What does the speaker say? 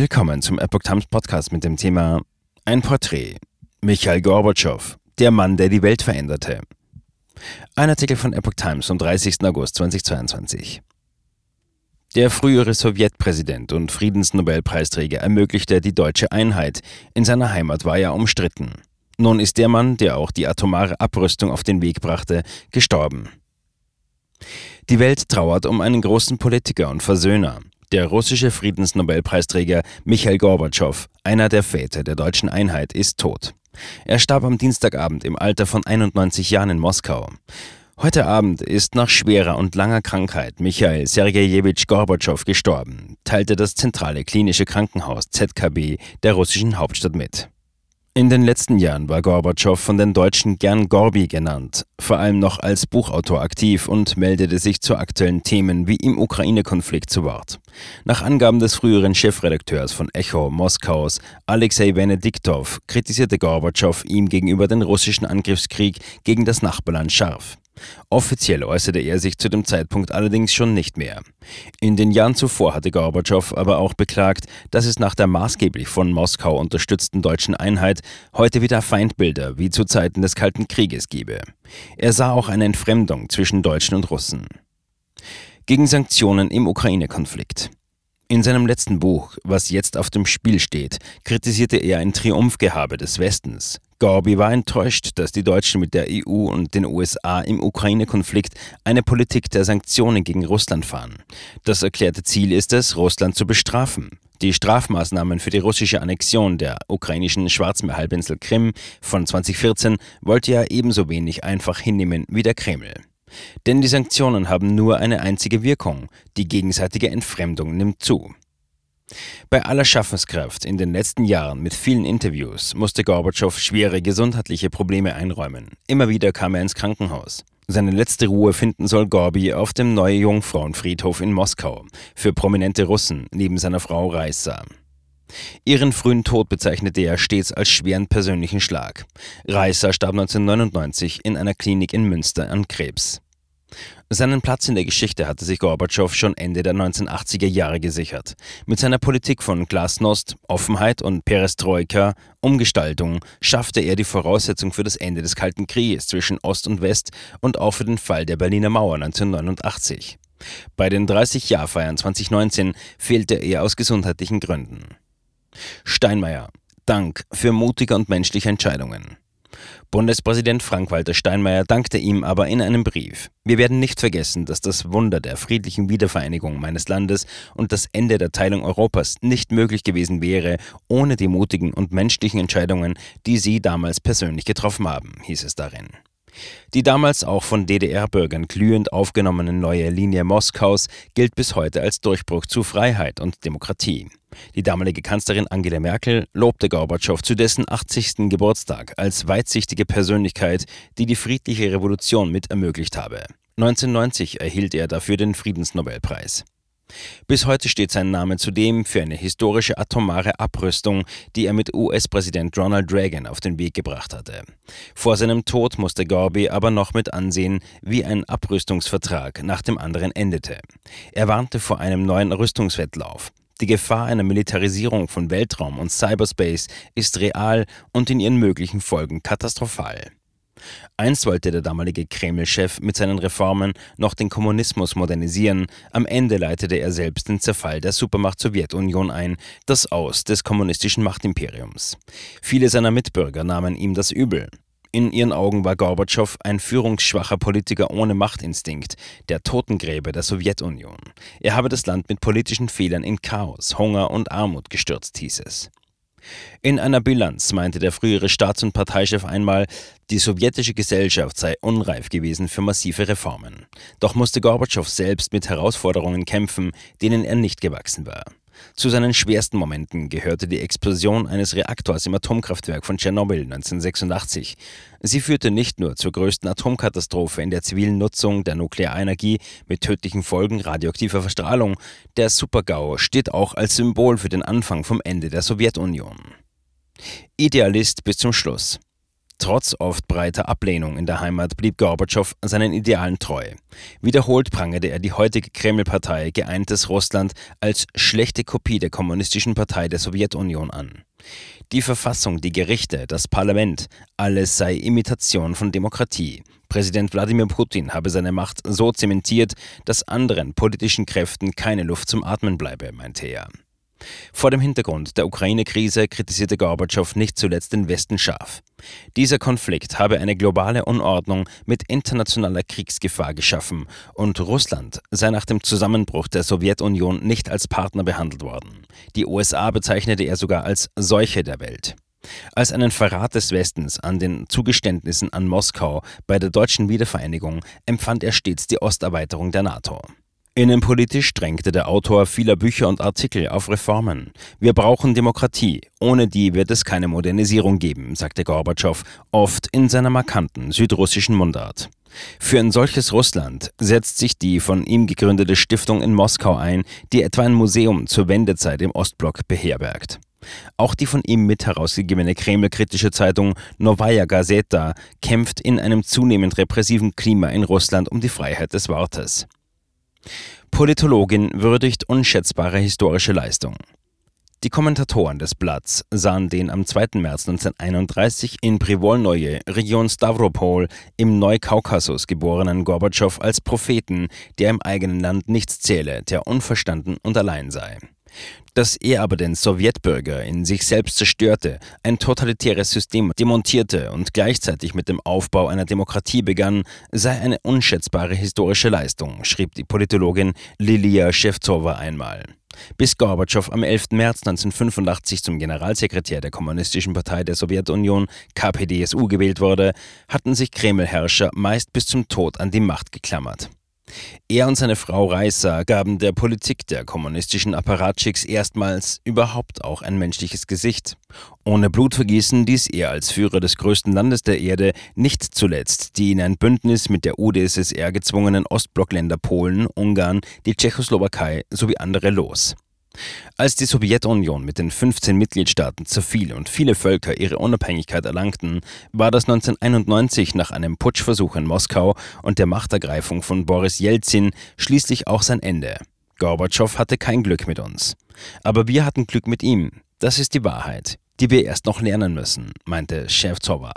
Willkommen zum Epoch Times Podcast mit dem Thema Ein Porträt. Michael Gorbatschow, der Mann, der die Welt veränderte. Ein Artikel von Epoch Times vom 30. August 2022. Der frühere Sowjetpräsident und Friedensnobelpreisträger ermöglichte die deutsche Einheit. In seiner Heimat war er umstritten. Nun ist der Mann, der auch die atomare Abrüstung auf den Weg brachte, gestorben. Die Welt trauert um einen großen Politiker und Versöhner. Der russische Friedensnobelpreisträger Michael Gorbatschow, einer der Väter der deutschen Einheit, ist tot. Er starb am Dienstagabend im Alter von 91 Jahren in Moskau. Heute Abend ist nach schwerer und langer Krankheit Michael Sergejewitsch Gorbatschow gestorben, teilte das zentrale klinische Krankenhaus ZKB der russischen Hauptstadt mit. In den letzten Jahren war Gorbatschow von den Deutschen gern Gorbi genannt, vor allem noch als Buchautor aktiv und meldete sich zu aktuellen Themen wie im Ukraine-Konflikt zu Wort. Nach Angaben des früheren Chefredakteurs von Echo Moskaus, Alexei Venediktov, kritisierte Gorbatschow ihm gegenüber den russischen Angriffskrieg gegen das Nachbarland scharf. Offiziell äußerte er sich zu dem Zeitpunkt allerdings schon nicht mehr. In den Jahren zuvor hatte Gorbatschow aber auch beklagt, dass es nach der maßgeblich von Moskau unterstützten deutschen Einheit heute wieder Feindbilder wie zu Zeiten des Kalten Krieges gebe. Er sah auch eine Entfremdung zwischen Deutschen und Russen. Gegen Sanktionen im Ukraine-Konflikt. In seinem letzten Buch, Was jetzt auf dem Spiel steht, kritisierte er ein Triumphgehabe des Westens. Gorby war enttäuscht, dass die Deutschen mit der EU und den USA im Ukraine-Konflikt eine Politik der Sanktionen gegen Russland fahren. Das erklärte Ziel ist es, Russland zu bestrafen. Die Strafmaßnahmen für die russische Annexion der ukrainischen Schwarzmeerhalbinsel Krim von 2014 wollte er ebenso wenig einfach hinnehmen wie der Kreml. Denn die Sanktionen haben nur eine einzige Wirkung, die gegenseitige Entfremdung nimmt zu. Bei aller Schaffenskraft in den letzten Jahren mit vielen Interviews musste Gorbatschow schwere gesundheitliche Probleme einräumen. Immer wieder kam er ins Krankenhaus. Seine letzte Ruhe finden soll Gorbi auf dem Neue Jungfrauenfriedhof in Moskau für prominente Russen neben seiner Frau Reissa. Ihren frühen Tod bezeichnete er stets als schweren persönlichen Schlag. Reissa starb 1999 in einer Klinik in Münster an Krebs. Seinen Platz in der Geschichte hatte sich Gorbatschow schon Ende der 1980er Jahre gesichert. Mit seiner Politik von Glasnost, Offenheit und Perestroika, Umgestaltung, schaffte er die Voraussetzung für das Ende des Kalten Krieges zwischen Ost und West und auch für den Fall der Berliner Mauer 1989. Bei den 30-Jahr-Feiern 2019 fehlte er aus gesundheitlichen Gründen. Steinmeier, Dank für mutige und menschliche Entscheidungen. Bundespräsident Frank-Walter Steinmeier dankte ihm aber in einem Brief. Wir werden nicht vergessen, dass das Wunder der friedlichen Wiedervereinigung meines Landes und das Ende der Teilung Europas nicht möglich gewesen wäre, ohne die mutigen und menschlichen Entscheidungen, die Sie damals persönlich getroffen haben, hieß es darin. Die damals auch von DDR-Bürgern glühend aufgenommene neue Linie Moskaus gilt bis heute als Durchbruch zu Freiheit und Demokratie. Die damalige Kanzlerin Angela Merkel lobte Gorbatschow zu dessen 80. Geburtstag als weitsichtige Persönlichkeit, die die friedliche Revolution mit ermöglicht habe. 1990 erhielt er dafür den Friedensnobelpreis. Bis heute steht sein Name zudem für eine historische atomare Abrüstung, die er mit US-Präsident Ronald Reagan auf den Weg gebracht hatte. Vor seinem Tod musste Gorby aber noch mit ansehen, wie ein Abrüstungsvertrag nach dem anderen endete. Er warnte vor einem neuen Rüstungswettlauf. Die Gefahr einer Militarisierung von Weltraum und Cyberspace ist real und in ihren möglichen Folgen katastrophal. Einst wollte der damalige Kreml-Chef mit seinen Reformen noch den Kommunismus modernisieren, am Ende leitete er selbst den Zerfall der Supermacht Sowjetunion ein, das Aus des kommunistischen Machtimperiums. Viele seiner Mitbürger nahmen ihm das übel. In ihren Augen war Gorbatschow ein führungsschwacher Politiker ohne Machtinstinkt, der Totengräber der Sowjetunion. Er habe das Land mit politischen Fehlern in Chaos, Hunger und Armut gestürzt, hieß es. In einer Bilanz meinte der frühere Staats- und Parteichef einmal, die sowjetische Gesellschaft sei unreif gewesen für massive Reformen. Doch musste Gorbatschow selbst mit Herausforderungen kämpfen, denen er nicht gewachsen war. Zu seinen schwersten Momenten gehörte die Explosion eines Reaktors im Atomkraftwerk von Tschernobyl 1986. Sie führte nicht nur zur größten Atomkatastrophe in der zivilen Nutzung der Nuklearenergie mit tödlichen Folgen radioaktiver Verstrahlung. Der Supergau steht auch als Symbol für den Anfang vom Ende der Sowjetunion. Idealist bis zum Schluss. Trotz oft breiter Ablehnung in der Heimat blieb Gorbatschow seinen Idealen treu. Wiederholt prangerte er die heutige Kreml-Partei Geeintes Russland als schlechte Kopie der Kommunistischen Partei der Sowjetunion an. Die Verfassung, die Gerichte, das Parlament, alles sei Imitation von Demokratie. Präsident Wladimir Putin habe seine Macht so zementiert, dass anderen politischen Kräften keine Luft zum Atmen bleibe, meinte er. Vor dem Hintergrund der Ukraine-Krise kritisierte Gorbatschow nicht zuletzt den Westen scharf. Dieser Konflikt habe eine globale Unordnung mit internationaler Kriegsgefahr geschaffen und Russland sei nach dem Zusammenbruch der Sowjetunion nicht als Partner behandelt worden. Die USA bezeichnete er sogar als Seuche der Welt. Als einen Verrat des Westens an den Zugeständnissen an Moskau bei der deutschen Wiedervereinigung empfand er stets die Osterweiterung der NATO. Innenpolitisch drängte der Autor vieler Bücher und Artikel auf Reformen. Wir brauchen Demokratie. Ohne die wird es keine Modernisierung geben, sagte Gorbatschow, oft in seiner markanten südrussischen Mundart. Für ein solches Russland setzt sich die von ihm gegründete Stiftung in Moskau ein, die etwa ein Museum zur Wendezeit im Ostblock beherbergt. Auch die von ihm mit herausgegebene Kreml-kritische Zeitung Novaya Gazeta kämpft in einem zunehmend repressiven Klima in Russland um die Freiheit des Wortes. Politologin würdigt unschätzbare historische Leistung. Die Kommentatoren des Blatts sahen den am 2. März 1931 in Privolnoje, Region Stavropol, im Neukaukasus geborenen Gorbatschow als Propheten, der im eigenen Land nichts zähle, der unverstanden und allein sei. Dass er aber den Sowjetbürger in sich selbst zerstörte, ein totalitäres System demontierte und gleichzeitig mit dem Aufbau einer Demokratie begann, sei eine unschätzbare historische Leistung, schrieb die Politologin Lilia Shevtsova einmal. Bis Gorbatschow am 11. März 1985 zum Generalsekretär der Kommunistischen Partei der Sowjetunion KPDSU gewählt wurde, hatten sich Kreml-Herrscher meist bis zum Tod an die Macht geklammert. Er und seine Frau Reisa gaben der Politik der kommunistischen Apparatschicks erstmals überhaupt auch ein menschliches Gesicht. Ohne Blutvergießen ließ er als Führer des größten Landes der Erde nicht zuletzt die in ein Bündnis mit der UdSSR gezwungenen Ostblockländer Polen, Ungarn, die Tschechoslowakei sowie andere los. Als die Sowjetunion mit den 15 Mitgliedstaaten zerfiel und viele Völker ihre Unabhängigkeit erlangten, war das 1991 nach einem Putschversuch in Moskau und der Machtergreifung von Boris Jelzin schließlich auch sein Ende. Gorbatschow hatte kein Glück mit uns. Aber wir hatten Glück mit ihm. Das ist die Wahrheit, die wir erst noch lernen müssen, meinte Shevtsova.